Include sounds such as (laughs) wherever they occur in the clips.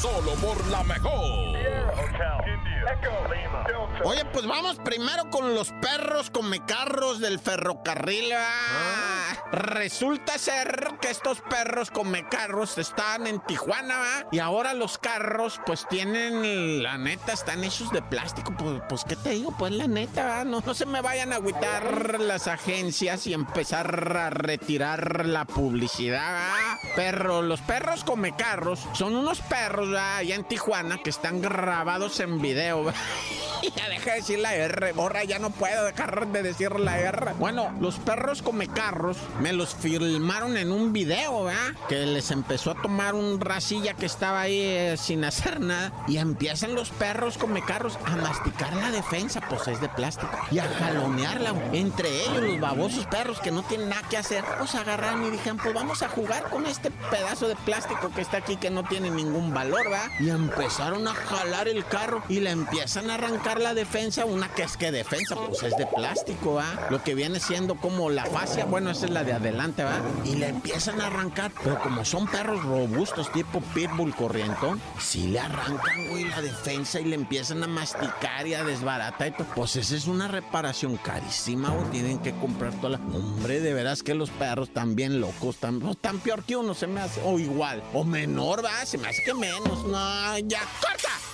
Solo por la mejor. Oye, pues vamos primero con los perros comecarros del ferrocarril. ¿va? Resulta ser que estos perros comecarros están en Tijuana ¿va? y ahora los carros pues tienen, la neta, están hechos de plástico. Pues, pues ¿qué te digo? Pues la neta, ¿va? no, no se me vayan a agüitar las agencias y empezar a retirar la publicidad. ¿va? Perro, los perros comecarros son unos perros allá en Tijuana que están grabados en video. (laughs) Ya deja de decir la R, borra, ya no puedo dejar de decir la R. Bueno, los perros come carros me los filmaron en un video, ¿verdad? Que les empezó a tomar un racilla que estaba ahí eh, sin hacer nada. Y empiezan los perros come carros a masticar la defensa, pues es de plástico. Y a jalonearla. Entre ellos, los babosos perros que no tienen nada que hacer, pues agarraron y dijeron, pues vamos a jugar con este pedazo de plástico que está aquí que no tiene ningún valor, ¿verdad? Y empezaron a jalar el carro y le empiezan a arrancar la defensa, una que es que defensa, pues es de plástico, ¿va? Lo que viene siendo como la fascia, bueno, esa es la de adelante, ¿va? Y le empiezan a arrancar, pero como son perros robustos, tipo pitbull corrientón, sí le arrancan, güey, la defensa y le empiezan a masticar y a desbaratar y todo. Pues esa es una reparación carísima, güey, tienen que comprar toda la... Hombre, de veras que los perros están bien locos, no, tan peor que uno, se me hace, o igual, o menor, ¿va? Se me hace que menos, no, ya, corta.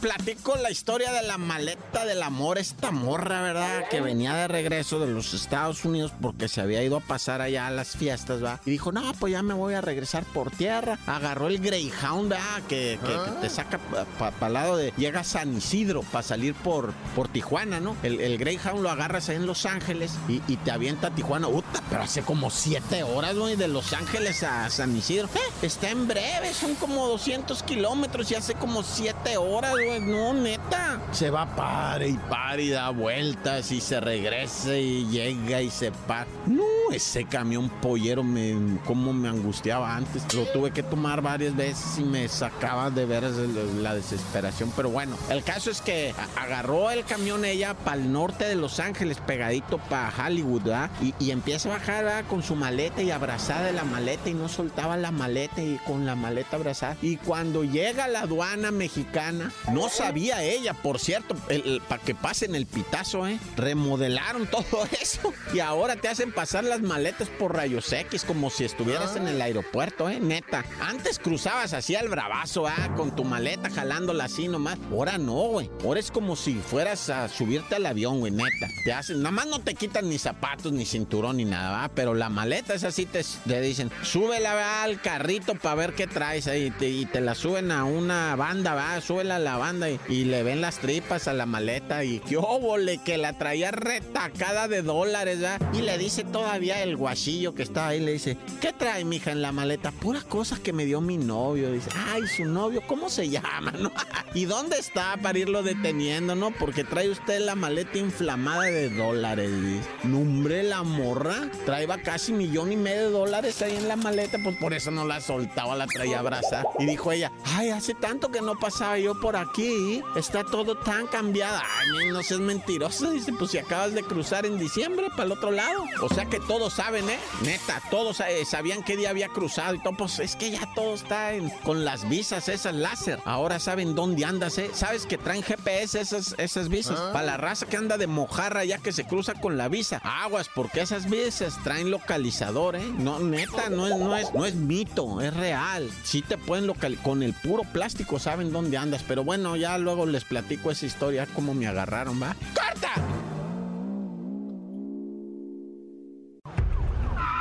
Platico la historia de la maleta del amor, esta morra, ¿verdad? Que venía de regreso de los Estados Unidos porque se había ido a pasar allá a las fiestas, ¿va? Y dijo, no, pues ya me voy a regresar por tierra. Agarró el Greyhound, ¿verdad? Que, que- que te saca para el lado de... Llega a San Isidro para salir por, por Tijuana, ¿no? El, el Greyhound lo agarras ahí en Los Ángeles y, y te avienta a Tijuana. Uta, pero hace como siete horas, güey, de Los Ángeles a San Isidro. Eh, está en breve, son como 200 kilómetros y hace como siete horas, güey. No, neta. Se va pare y pare y da vueltas y se regresa y llega y se para. No, ese camión pollero me, como me angustiaba antes. Lo tuve que tomar varias veces y me sacaba de veras la desesperación. Pero bueno, el caso es que agarró el camión ella para el norte de Los Ángeles, pegadito para Hollywood, ¿verdad? Y, y empieza a bajar ¿verdad? con su maleta y abrazada de la maleta y no soltaba la maleta y con la maleta abrazada. Y cuando llega la aduana mexicana, no sabía ella, por cierto, para que pasen el pitazo, ¿eh? Remodelaron (laughs) todo eso y ahora te hacen pasar maletas por rayos X como si estuvieras en el aeropuerto, ¿eh? Neta. Antes cruzabas así al bravazo, ¿ah? Con tu maleta jalándola así nomás. Ahora no, güey. Ahora es como si fueras a subirte al avión, güey, neta. Te hacen, nada más no te quitan ni zapatos, ni cinturón, ni nada, ¿va? Pero la maleta es así, te, te dicen, súbela ¿va? al carrito para ver qué traes ahí. Y te, la suben a una banda, va, súbela a la banda y, y le ven las tripas a la maleta y qué óvole, que la traía retacada de dólares, ¿va? Y le dice todavía el guachillo que estaba ahí, le dice, ¿qué trae, mija, en la maleta? Puras cosas que me dio mi novio. Dice, ay, su novio, ¿cómo se llama, no? (laughs) ¿Y dónde está para irlo deteniendo, no? Porque trae usted la maleta inflamada de dólares, dice. Nombre la morra, traía casi millón y medio de dólares ahí en la maleta, pues por eso no la soltaba, la traía abrazada. Y dijo ella, ay, hace tanto que no pasaba yo por aquí, está todo tan cambiado. Ay, no seas mentirosa, dice, pues si acabas de cruzar en diciembre para el otro lado. O sea que todos saben, ¿eh? Neta, todos eh, sabían qué día había cruzado y todo, pues es que ya todo está en- con las visas esas láser. Ahora saben dónde andas, ¿eh? Sabes que traen GPS esas, esas visas. Para la raza que anda de mojarra ya que se cruza con la visa. Aguas, porque esas visas traen localizador, ¿eh? No, neta, no es, no es, no es mito, es real. Sí te pueden localizar. Con el puro plástico saben dónde andas. Pero bueno, ya luego les platico esa historia, cómo me agarraron, ¿va? ¡Corta!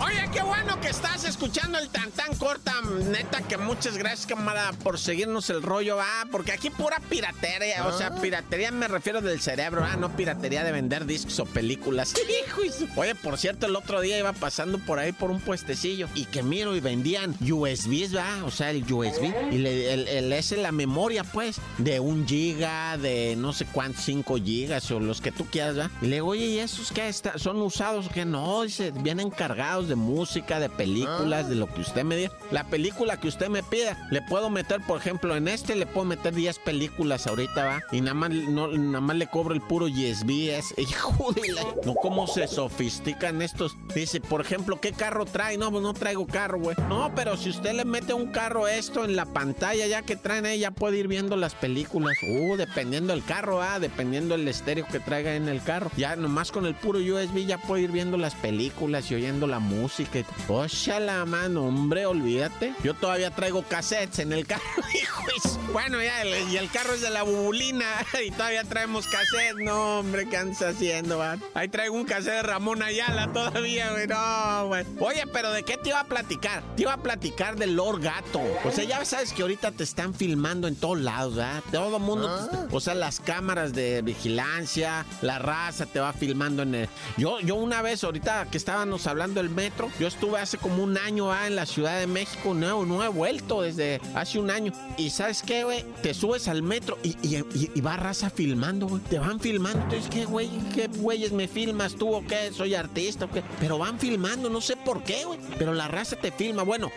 Oye, qué bueno que estás escuchando el tan tan corta. Neta, que muchas gracias, camarada, por seguirnos el rollo, ah, porque aquí pura piratería. O sea, ah. piratería me refiero del cerebro, ah, no piratería de vender discos o películas. (laughs) Oye, por cierto, el otro día iba pasando por ahí por un puestecillo y que miro y vendían USBs, ¿va? O sea, el USB. Y le, el, el, es la memoria, pues, de un giga, de no sé cuántos, 5 gigas o los que tú quieras, ¿va? Y le digo, oye, ¿y esos qué son usados? Que no, dice, vienen cargados de música, de películas, de lo que usted me diga. La película que usted me pida, le puedo meter, por ejemplo, en este le puedo meter 10 películas ahorita, va. Y nada más, no, nada más le cobro el puro USB. Es, (laughs) hijo de la... No, cómo se sofistican estos. Dice, por ejemplo, ¿qué carro trae? No, pues no traigo carro, güey. No, pero si usted le mete un carro esto en la pantalla ya que traen ahí, ya puede ir viendo las películas. Uh, dependiendo el carro, ah, dependiendo el estéreo que traiga en el carro. Ya nomás con el puro USB ya puede ir viendo las películas y oyendo la música música. Ocha la mano, hombre, olvídate. Yo todavía traigo cassettes en el carro, (laughs) hijo. Bueno, ya, y el carro es de la bubulina (laughs) y todavía traemos cassettes. No, hombre, ¿qué andas haciendo, va? Ahí traigo un cassette de Ramón Ayala (laughs) todavía, güey. No, güey. Oye, pero ¿de qué te iba a platicar? Te iba a platicar del Lord Gato. O sea, ya sabes que ahorita te están filmando en todos lados, ¿verdad? Todo el mundo, ah. o sea, las cámaras de vigilancia, la raza te va filmando en el... Yo, yo una vez, ahorita que estábamos hablando del yo estuve hace como un año ah, en la Ciudad de México, no, no he vuelto desde hace un año. Y ¿sabes qué, güey? Te subes al metro y, y, va raza filmando, güey. Te van filmando. Entonces, ¿qué, güey? ¿Qué güeyes me filmas tú o qué? ¿Soy artista o qué? Pero van filmando, no sé por qué, güey. Pero la raza te filma. Bueno,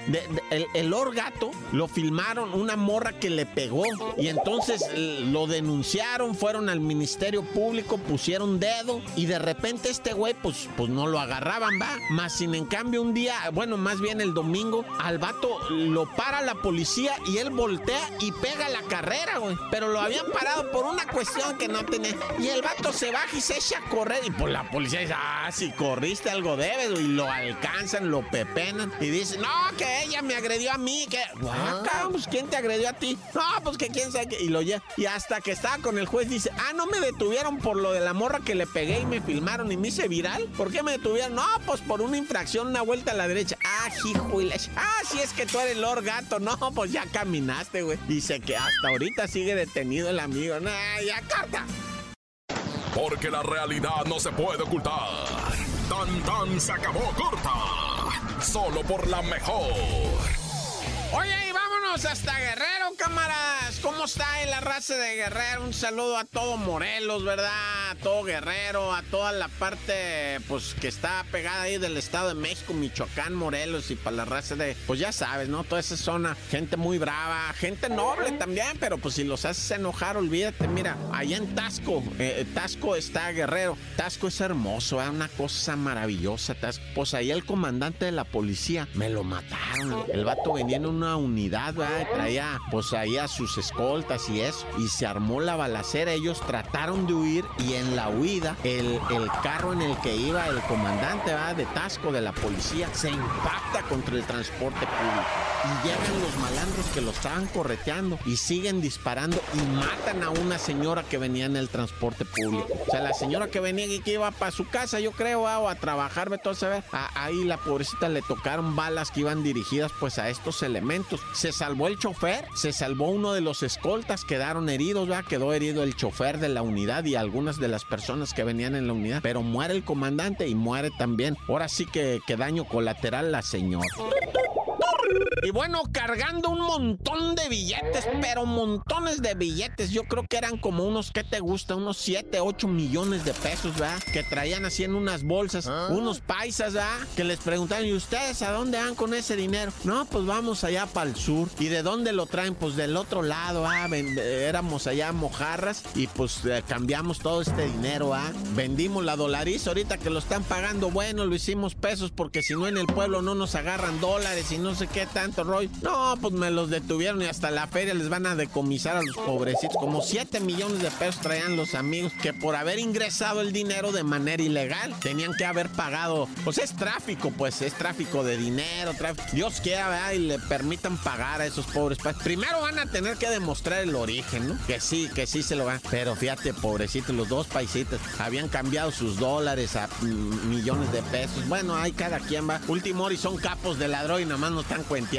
el, el orgato lo filmaron una morra que le pegó. Y entonces lo denunciaron, fueron al Ministerio Público, pusieron dedo. Y de repente este güey, pues, pues no lo agarraban, va. Más sin en cambio, un día, bueno, más bien el domingo, al vato lo para la policía y él voltea y pega la carrera, güey. Pero lo habían parado por una cuestión que no tenía. Y el vato se baja y se echa a correr. Y pues la policía dice, ah, si corriste algo debes, Y lo alcanzan, lo pepenan. Y dice, no, que ella me agredió a mí. Que, ah, pues ¿quién te agredió a ti? No, pues que quién sabe qué. Y lo ya. Y hasta que estaba con el juez dice, ah, no me detuvieron por lo de la morra que le pegué y me filmaron y me hice viral. ¿Por qué me detuvieron? No, pues por una infracción una vuelta a la derecha. Ah, hijo Ah, si es que tú eres Lord Gato. No, pues ya caminaste, güey. Dice que hasta ahorita sigue detenido el amigo. No, ya carta. Porque la realidad no se puede ocultar. Tan tan se acabó corta. Solo por la mejor. Oye, y vámonos hasta Guerrero, camaradas. ¿Cómo está en la raza de Guerrero? Un saludo a todo Morelos, ¿verdad? A todo Guerrero, a toda la parte, pues, que está pegada ahí del Estado de México, Michoacán, Morelos y para la raza de, pues ya sabes, ¿no? Toda esa zona, gente muy brava, gente noble también, pero pues si los haces enojar, olvídate, mira, allá en Tasco, eh, Tasco está Guerrero. Tasco es hermoso, es una cosa maravillosa, Tasco. Pues ahí el comandante de la policía, me lo mataron. El vato venía en un una unidad, ¿verdad? traía pues ahí a sus escoltas y eso. Y se armó la balacera. Ellos trataron de huir y en la huida el, carro en el que iba el comandante ¿verdad? de Tasco de la policía se impacta contra el transporte público. Y llegan los malandros que lo estaban correteando y siguen disparando y matan a una señora que venía en el transporte público. O sea, la señora que venía y que iba para su casa, yo creo, o a trabajar, a ver. ahí la pobrecita le tocaron balas que iban dirigidas pues a estos elementos se salvó el chofer, se salvó uno de los escoltas, quedaron heridos, ¿verdad? Quedó herido el chofer de la unidad y algunas de las personas que venían en la unidad, pero muere el comandante y muere también. Ahora sí que, que daño colateral la señora. Y bueno, cargando un montón de billetes, pero montones de billetes. Yo creo que eran como unos, ¿qué te gusta? Unos 7, 8 millones de pesos, ¿verdad? Que traían así en unas bolsas. Ah. Unos paisas, ¿verdad? Que les preguntaban, ¿y ustedes a dónde van con ese dinero? No, pues vamos allá para el sur. ¿Y de dónde lo traen? Pues del otro lado, ¿ah? éramos allá mojarras y pues eh, cambiamos todo este dinero, ¿ah? Vendimos la dolariza ahorita que lo están pagando. Bueno, lo hicimos pesos porque si no en el pueblo no nos agarran dólares y no sé qué tan No, pues me los detuvieron y hasta la feria les van a decomisar a los pobrecitos. Como 7 millones de pesos traían los amigos que por haber ingresado el dinero de manera ilegal tenían que haber pagado. Pues es tráfico, pues es tráfico de dinero. Tráfico. Dios quiera, ¿verdad? Y le permitan pagar a esos pobres. Primero van a tener que demostrar el origen, ¿no? Que sí, que sí se lo van. Pero fíjate, pobrecitos, los dos paisitos habían cambiado sus dólares a millones de pesos. Bueno, ahí cada quien va. Último y son capos de ladrón y nada más nos están cuenteando.